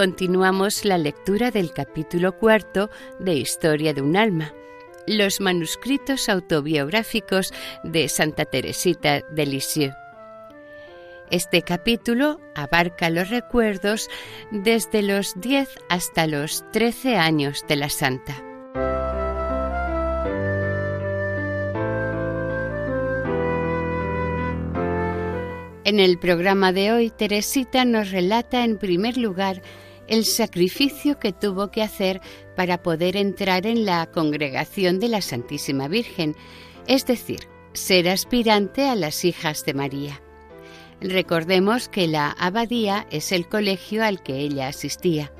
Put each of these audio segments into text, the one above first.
Continuamos la lectura del capítulo cuarto de Historia de un alma, los manuscritos autobiográficos de Santa Teresita de Lisieux. Este capítulo abarca los recuerdos desde los 10 hasta los 13 años de la santa. En el programa de hoy, Teresita nos relata en primer lugar el sacrificio que tuvo que hacer para poder entrar en la congregación de la Santísima Virgen, es decir, ser aspirante a las hijas de María. Recordemos que la abadía es el colegio al que ella asistía.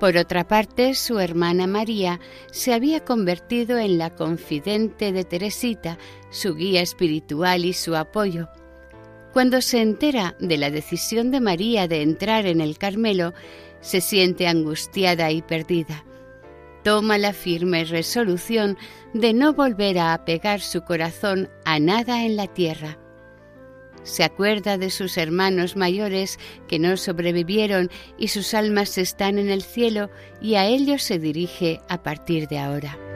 Por otra parte, su hermana María se había convertido en la confidente de Teresita, su guía espiritual y su apoyo, cuando se entera de la decisión de María de entrar en el Carmelo, se siente angustiada y perdida. Toma la firme resolución de no volver a apegar su corazón a nada en la tierra. Se acuerda de sus hermanos mayores que no sobrevivieron y sus almas están en el cielo y a ellos se dirige a partir de ahora.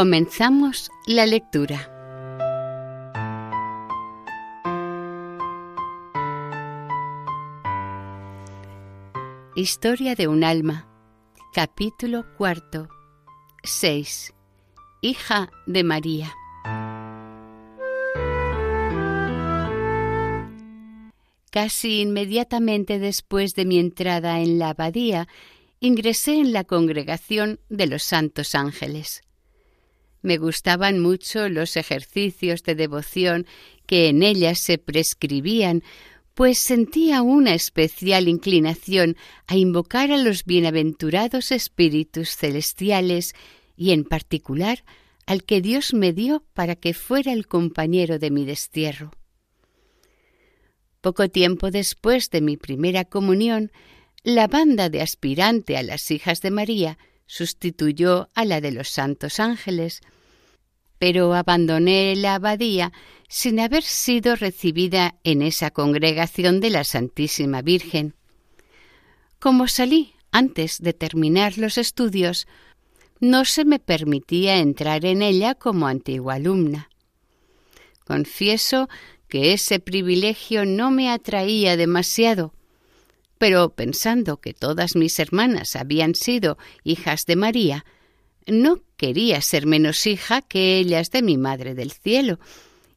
Comenzamos la lectura. Historia de un alma. Capítulo cuarto. 6. Hija de María. Casi inmediatamente después de mi entrada en la abadía, ingresé en la congregación de los Santos Ángeles. Me gustaban mucho los ejercicios de devoción que en ellas se prescribían, pues sentía una especial inclinación a invocar a los bienaventurados espíritus celestiales y en particular al que Dios me dio para que fuera el compañero de mi destierro. Poco tiempo después de mi primera comunión, la banda de aspirante a las hijas de María sustituyó a la de los santos ángeles, pero abandoné la abadía sin haber sido recibida en esa congregación de la Santísima Virgen. Como salí antes de terminar los estudios, no se me permitía entrar en ella como antigua alumna. Confieso que ese privilegio no me atraía demasiado, pero pensando que todas mis hermanas habían sido hijas de María, no quería ser menos hija que ellas de mi Madre del Cielo,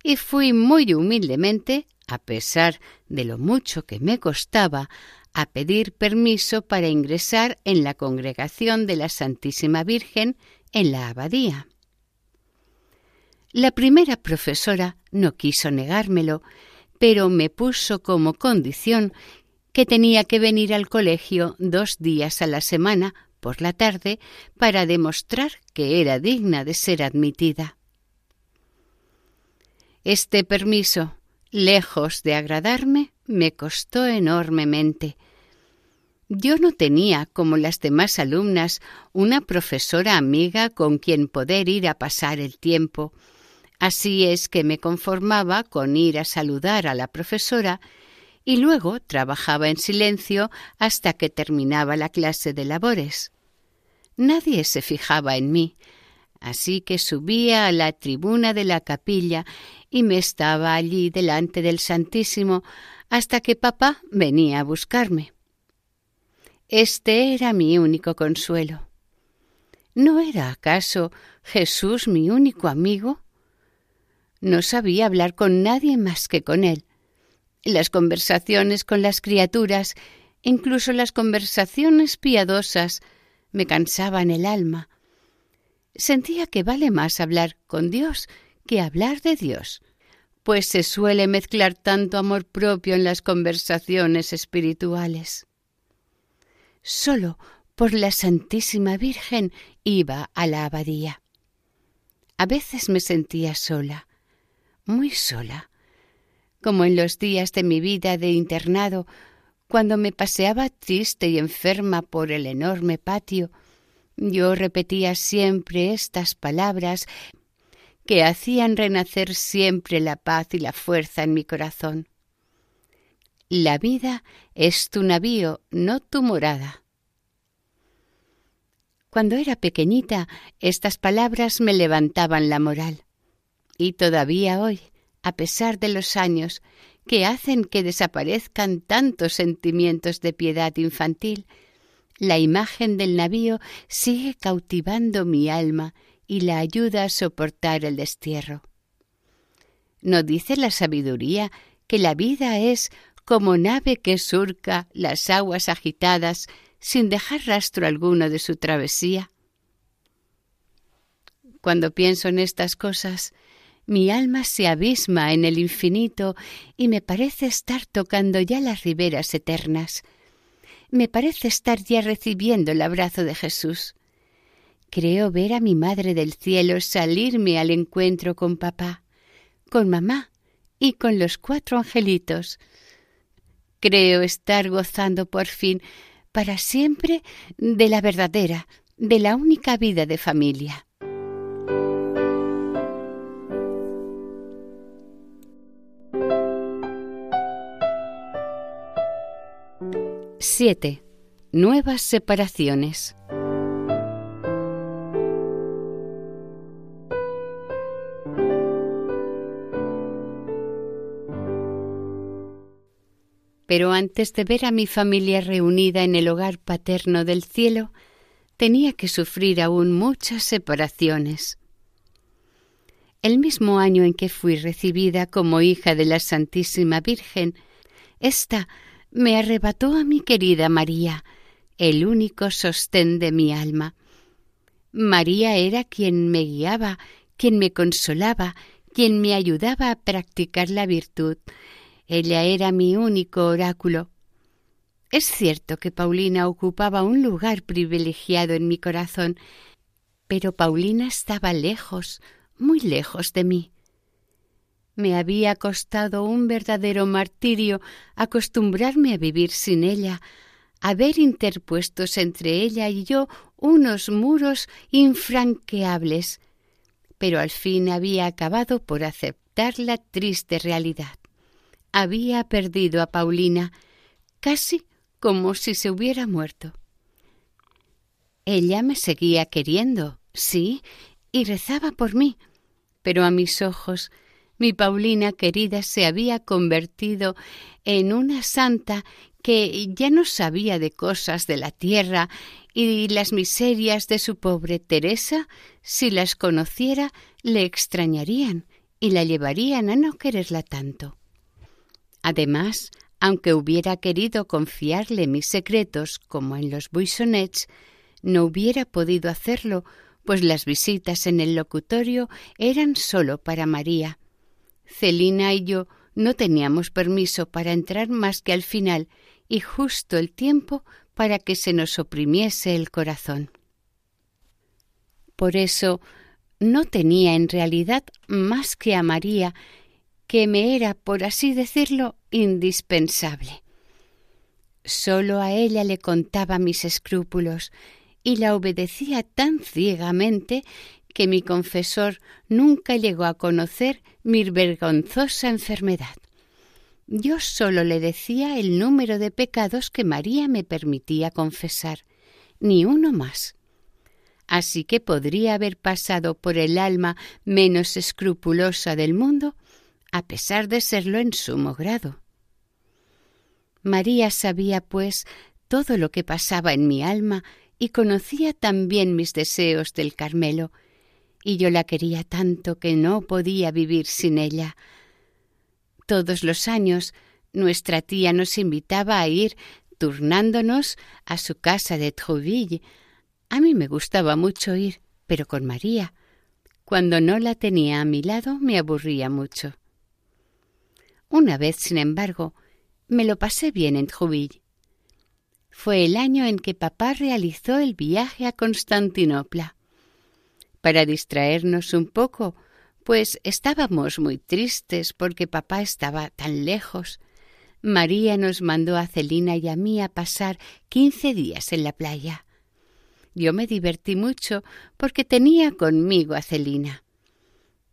y fui muy humildemente, a pesar de lo mucho que me costaba, a pedir permiso para ingresar en la congregación de la Santísima Virgen en la abadía. La primera profesora no quiso negármelo, pero me puso como condición que tenía que venir al colegio dos días a la semana por la tarde para demostrar que era digna de ser admitida. Este permiso, lejos de agradarme, me costó enormemente. Yo no tenía, como las demás alumnas, una profesora amiga con quien poder ir a pasar el tiempo. Así es que me conformaba con ir a saludar a la profesora y luego trabajaba en silencio hasta que terminaba la clase de labores. Nadie se fijaba en mí, así que subía a la tribuna de la capilla y me estaba allí delante del Santísimo hasta que papá venía a buscarme. Este era mi único consuelo. ¿No era acaso Jesús mi único amigo? No sabía hablar con nadie más que con él. Las conversaciones con las criaturas, incluso las conversaciones piadosas, me cansaban el alma. Sentía que vale más hablar con Dios que hablar de Dios, pues se suele mezclar tanto amor propio en las conversaciones espirituales solo por la Santísima Virgen iba a la abadía. A veces me sentía sola, muy sola, como en los días de mi vida de internado, cuando me paseaba triste y enferma por el enorme patio, yo repetía siempre estas palabras que hacían renacer siempre la paz y la fuerza en mi corazón. La vida es tu navío, no tu morada. Cuando era pequeñita, estas palabras me levantaban la moral. Y todavía hoy, a pesar de los años que hacen que desaparezcan tantos sentimientos de piedad infantil, la imagen del navío sigue cautivando mi alma y la ayuda a soportar el destierro. ¿No dice la sabiduría que la vida es como nave que surca las aguas agitadas sin dejar rastro alguno de su travesía? Cuando pienso en estas cosas, mi alma se abisma en el infinito y me parece estar tocando ya las riberas eternas. Me parece estar ya recibiendo el abrazo de Jesús. Creo ver a mi Madre del Cielo salirme al encuentro con papá, con mamá y con los cuatro angelitos, Creo estar gozando por fin para siempre de la verdadera, de la única vida de familia. Siete. Nuevas separaciones. Pero antes de ver a mi familia reunida en el hogar paterno del cielo, tenía que sufrir aún muchas separaciones. El mismo año en que fui recibida como hija de la Santísima Virgen, ésta me arrebató a mi querida María, el único sostén de mi alma. María era quien me guiaba, quien me consolaba, quien me ayudaba a practicar la virtud, ella era mi único oráculo. Es cierto que Paulina ocupaba un lugar privilegiado en mi corazón, pero Paulina estaba lejos, muy lejos de mí. Me había costado un verdadero martirio acostumbrarme a vivir sin ella, a ver interpuestos entre ella y yo unos muros infranqueables, pero al fin había acabado por aceptar la triste realidad había perdido a Paulina, casi como si se hubiera muerto. Ella me seguía queriendo, sí, y rezaba por mí, pero a mis ojos mi Paulina querida se había convertido en una santa que ya no sabía de cosas de la tierra y las miserias de su pobre Teresa, si las conociera, le extrañarían y la llevarían a no quererla tanto. Además, aunque hubiera querido confiarle mis secretos como en los buissonets, no hubiera podido hacerlo, pues las visitas en el locutorio eran solo para María. Celina y yo no teníamos permiso para entrar más que al final y justo el tiempo para que se nos oprimiese el corazón. Por eso no tenía en realidad más que a María que me era, por así decirlo, indispensable. Solo a ella le contaba mis escrúpulos y la obedecía tan ciegamente que mi confesor nunca llegó a conocer mi vergonzosa enfermedad. Yo solo le decía el número de pecados que María me permitía confesar, ni uno más. Así que podría haber pasado por el alma menos escrupulosa del mundo, a pesar de serlo en sumo grado. María sabía, pues, todo lo que pasaba en mi alma y conocía también mis deseos del Carmelo, y yo la quería tanto que no podía vivir sin ella. Todos los años nuestra tía nos invitaba a ir turnándonos a su casa de Trouville. A mí me gustaba mucho ir, pero con María. Cuando no la tenía a mi lado me aburría mucho. Una vez, sin embargo, me lo pasé bien en Trouville. Fue el año en que papá realizó el viaje a Constantinopla. Para distraernos un poco, pues estábamos muy tristes porque papá estaba tan lejos. María nos mandó a Celina y a mí a pasar quince días en la playa. Yo me divertí mucho porque tenía conmigo a Celina.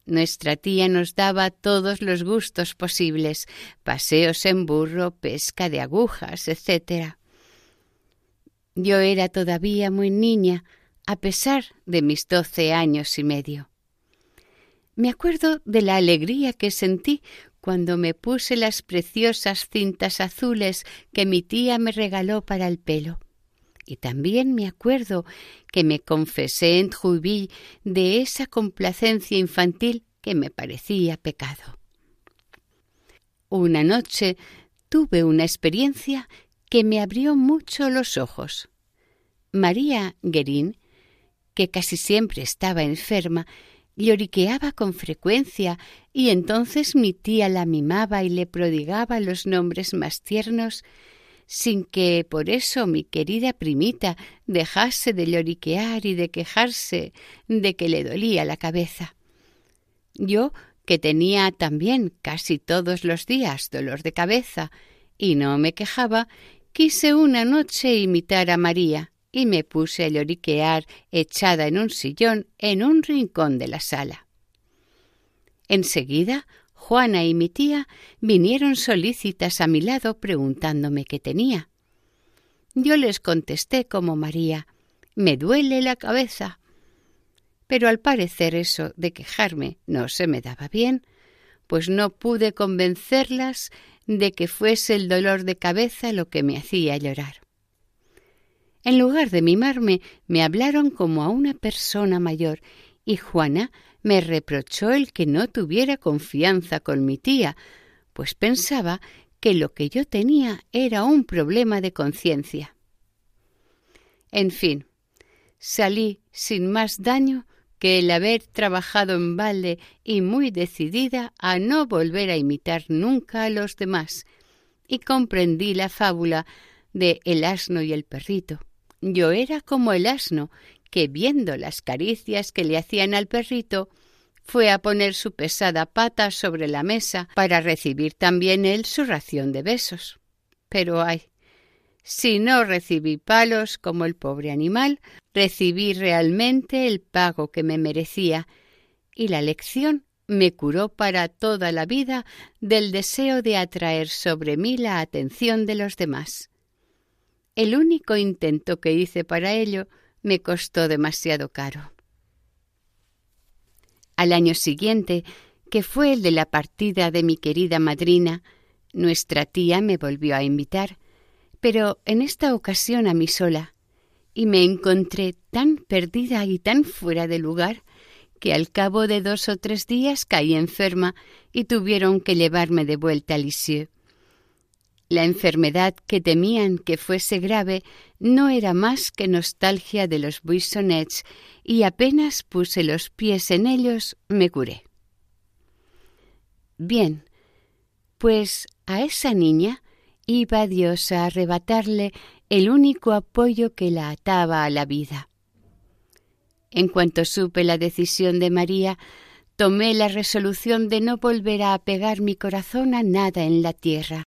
Nuestra tía nos daba todos los gustos posibles, paseos en burro, pesca de agujas, etc. Yo era todavía muy niña, a pesar de mis doce años y medio. Me acuerdo de la alegría que sentí cuando me puse las preciosas cintas azules que mi tía me regaló para el pelo. Y también me acuerdo que me confesé en de esa complacencia infantil que me parecía pecado. Una noche tuve una experiencia que me abrió mucho los ojos. María Guerín, que casi siempre estaba enferma, lloriqueaba con frecuencia y entonces mi tía la mimaba y le prodigaba los nombres más tiernos, sin que por eso mi querida primita dejase de lloriquear y de quejarse de que le dolía la cabeza. Yo, que tenía también casi todos los días dolor de cabeza y no me quejaba, quise una noche imitar a María y me puse a lloriquear echada en un sillón en un rincón de la sala. Enseguida Juana y mi tía vinieron solícitas a mi lado preguntándome qué tenía. Yo les contesté como María Me duele la cabeza. Pero al parecer eso de quejarme no se me daba bien, pues no pude convencerlas de que fuese el dolor de cabeza lo que me hacía llorar. En lugar de mimarme, me hablaron como a una persona mayor, y Juana me reprochó el que no tuviera confianza con mi tía, pues pensaba que lo que yo tenía era un problema de conciencia. En fin, salí sin más daño que el haber trabajado en balde y muy decidida a no volver a imitar nunca a los demás, y comprendí la fábula de el asno y el perrito. Yo era como el asno, que viendo las caricias que le hacían al perrito, fue a poner su pesada pata sobre la mesa para recibir también él su ración de besos. Pero ay, si no recibí palos como el pobre animal, recibí realmente el pago que me merecía, y la lección me curó para toda la vida del deseo de atraer sobre mí la atención de los demás. El único intento que hice para ello me costó demasiado caro. Al año siguiente, que fue el de la partida de mi querida madrina, nuestra tía me volvió a invitar, pero en esta ocasión a mí sola, y me encontré tan perdida y tan fuera de lugar que al cabo de dos o tres días caí enferma y tuvieron que llevarme de vuelta a Lisieux. La enfermedad que temían que fuese grave no era más que nostalgia de los buissonets y apenas puse los pies en ellos me curé. Bien, pues a esa niña iba Dios a arrebatarle el único apoyo que la ataba a la vida. En cuanto supe la decisión de María, tomé la resolución de no volver a apegar mi corazón a nada en la tierra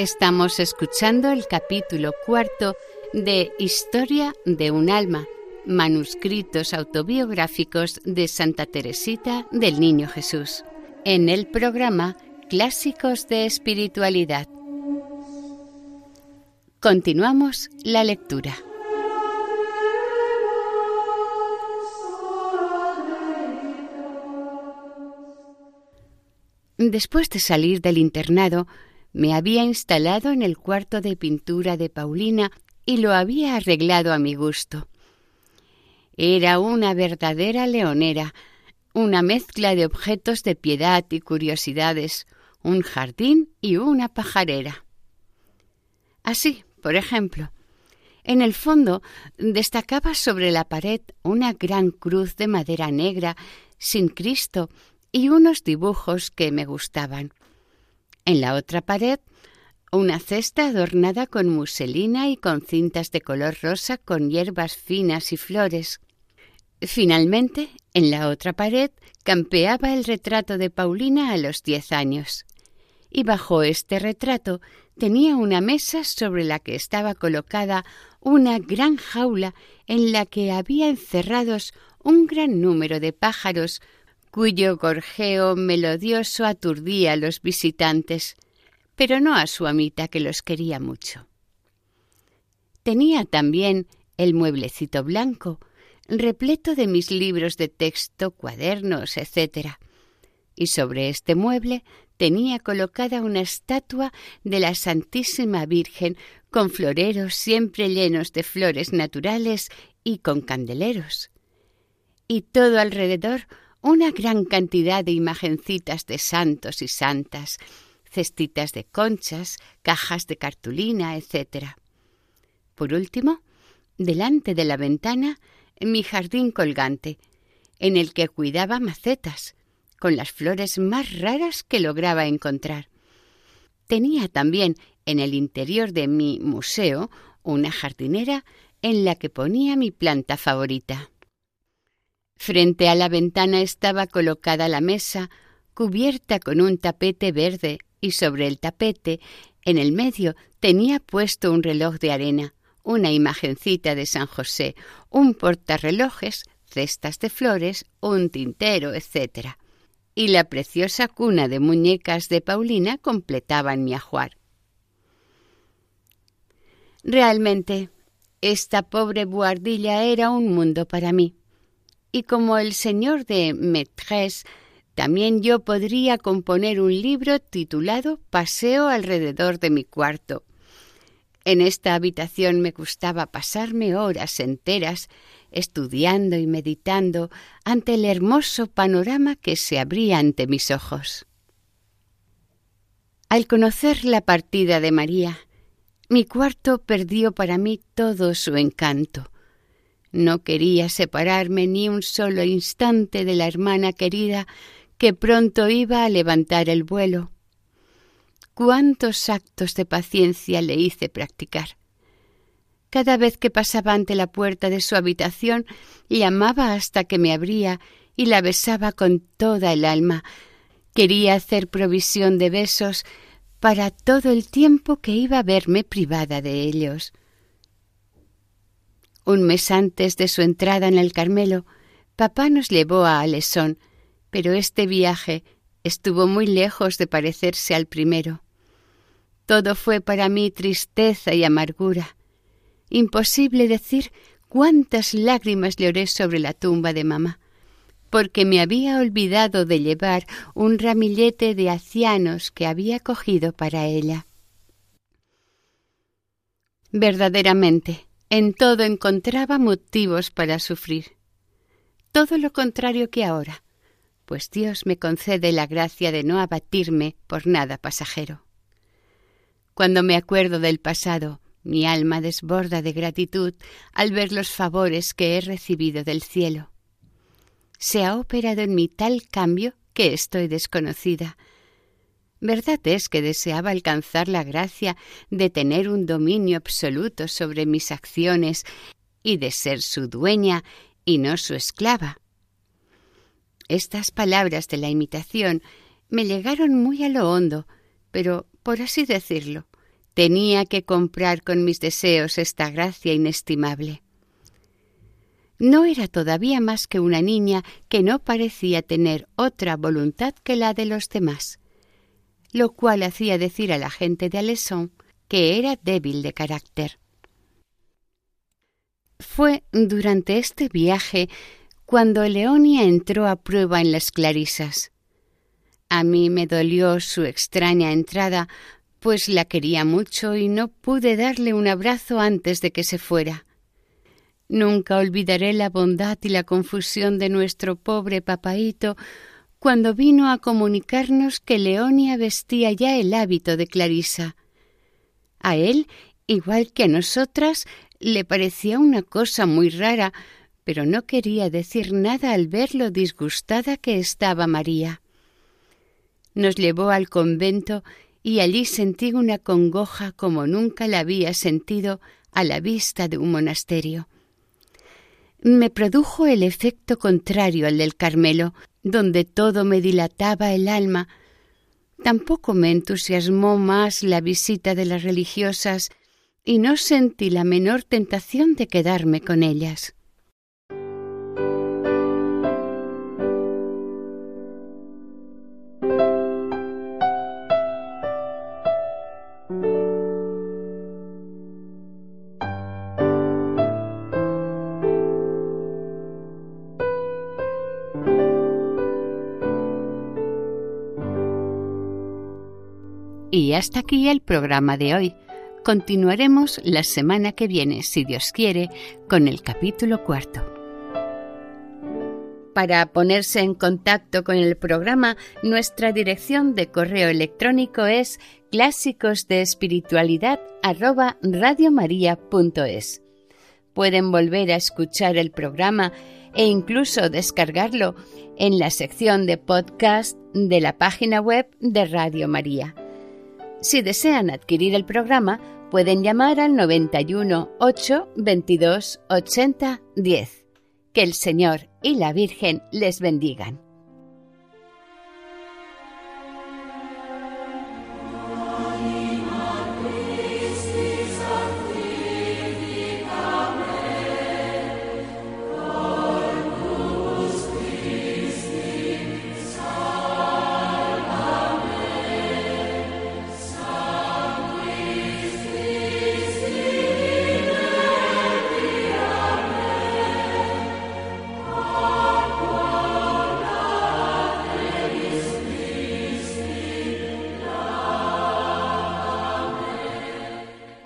Estamos escuchando el capítulo cuarto de Historia de un alma, manuscritos autobiográficos de Santa Teresita del Niño Jesús, en el programa Clásicos de Espiritualidad. Continuamos la lectura. Después de salir del internado, me había instalado en el cuarto de pintura de Paulina y lo había arreglado a mi gusto. Era una verdadera leonera, una mezcla de objetos de piedad y curiosidades, un jardín y una pajarera. Así, por ejemplo, en el fondo destacaba sobre la pared una gran cruz de madera negra sin Cristo y unos dibujos que me gustaban. En la otra pared, una cesta adornada con muselina y con cintas de color rosa con hierbas finas y flores. Finalmente, en la otra pared campeaba el retrato de Paulina a los diez años. Y bajo este retrato tenía una mesa sobre la que estaba colocada una gran jaula en la que había encerrados un gran número de pájaros cuyo gorjeo melodioso aturdía a los visitantes, pero no a su amita que los quería mucho. Tenía también el mueblecito blanco, repleto de mis libros de texto, cuadernos, etc. Y sobre este mueble tenía colocada una estatua de la Santísima Virgen con floreros siempre llenos de flores naturales y con candeleros. Y todo alrededor una gran cantidad de imagencitas de santos y santas, cestitas de conchas, cajas de cartulina, etc. Por último, delante de la ventana, mi jardín colgante, en el que cuidaba macetas, con las flores más raras que lograba encontrar. Tenía también en el interior de mi museo una jardinera en la que ponía mi planta favorita. Frente a la ventana estaba colocada la mesa, cubierta con un tapete verde, y sobre el tapete, en el medio, tenía puesto un reloj de arena, una imagencita de San José, un portarrelojes, cestas de flores, un tintero, etc. Y la preciosa cuna de muñecas de Paulina completaban mi ajuar. Realmente, esta pobre buhardilla era un mundo para mí y como el señor de Metres, también yo podría componer un libro titulado Paseo alrededor de mi cuarto. En esta habitación me gustaba pasarme horas enteras estudiando y meditando ante el hermoso panorama que se abría ante mis ojos. Al conocer la partida de María, mi cuarto perdió para mí todo su encanto. No quería separarme ni un solo instante de la hermana querida que pronto iba a levantar el vuelo. Cuántos actos de paciencia le hice practicar. Cada vez que pasaba ante la puerta de su habitación, llamaba hasta que me abría y la besaba con toda el alma. Quería hacer provisión de besos para todo el tiempo que iba a verme privada de ellos. Un mes antes de su entrada en el Carmelo, papá nos llevó a Alesón, pero este viaje estuvo muy lejos de parecerse al primero. Todo fue para mí tristeza y amargura. Imposible decir cuántas lágrimas lloré sobre la tumba de mamá, porque me había olvidado de llevar un ramillete de acianos que había cogido para ella. Verdaderamente, en todo encontraba motivos para sufrir. Todo lo contrario que ahora, pues Dios me concede la gracia de no abatirme por nada pasajero. Cuando me acuerdo del pasado, mi alma desborda de gratitud al ver los favores que he recibido del cielo. Se ha operado en mí tal cambio que estoy desconocida, Verdad es que deseaba alcanzar la gracia de tener un dominio absoluto sobre mis acciones y de ser su dueña y no su esclava. Estas palabras de la imitación me llegaron muy a lo hondo, pero, por así decirlo, Tenía que comprar con mis deseos esta gracia inestimable. No era todavía más que una niña que no parecía tener otra voluntad que la de los demás, lo cual hacía decir a la gente de Alesson que era débil de carácter. Fue durante este viaje cuando Leonia entró a prueba en las Clarisas. A mí me dolió su extraña entrada, pues la quería mucho y no pude darle un abrazo antes de que se fuera. Nunca olvidaré la bondad y la confusión de nuestro pobre papaíto cuando vino a comunicarnos que Leonia vestía ya el hábito de Clarisa. A él, igual que a nosotras, le parecía una cosa muy rara, pero no quería decir nada al ver lo disgustada que estaba María. Nos llevó al convento y allí sentí una congoja como nunca la había sentido a la vista de un monasterio. Me produjo el efecto contrario al del Carmelo, donde todo me dilataba el alma. Tampoco me entusiasmó más la visita de las religiosas y no sentí la menor tentación de quedarme con ellas. Hasta aquí el programa de hoy. Continuaremos la semana que viene, si Dios quiere, con el capítulo cuarto. Para ponerse en contacto con el programa, nuestra dirección de correo electrónico es clásicos de espiritualidad Pueden volver a escuchar el programa e incluso descargarlo en la sección de podcast de la página web de Radio María. Si desean adquirir el programa, pueden llamar al 91 8 22 80 10. Que el Señor y la Virgen les bendigan.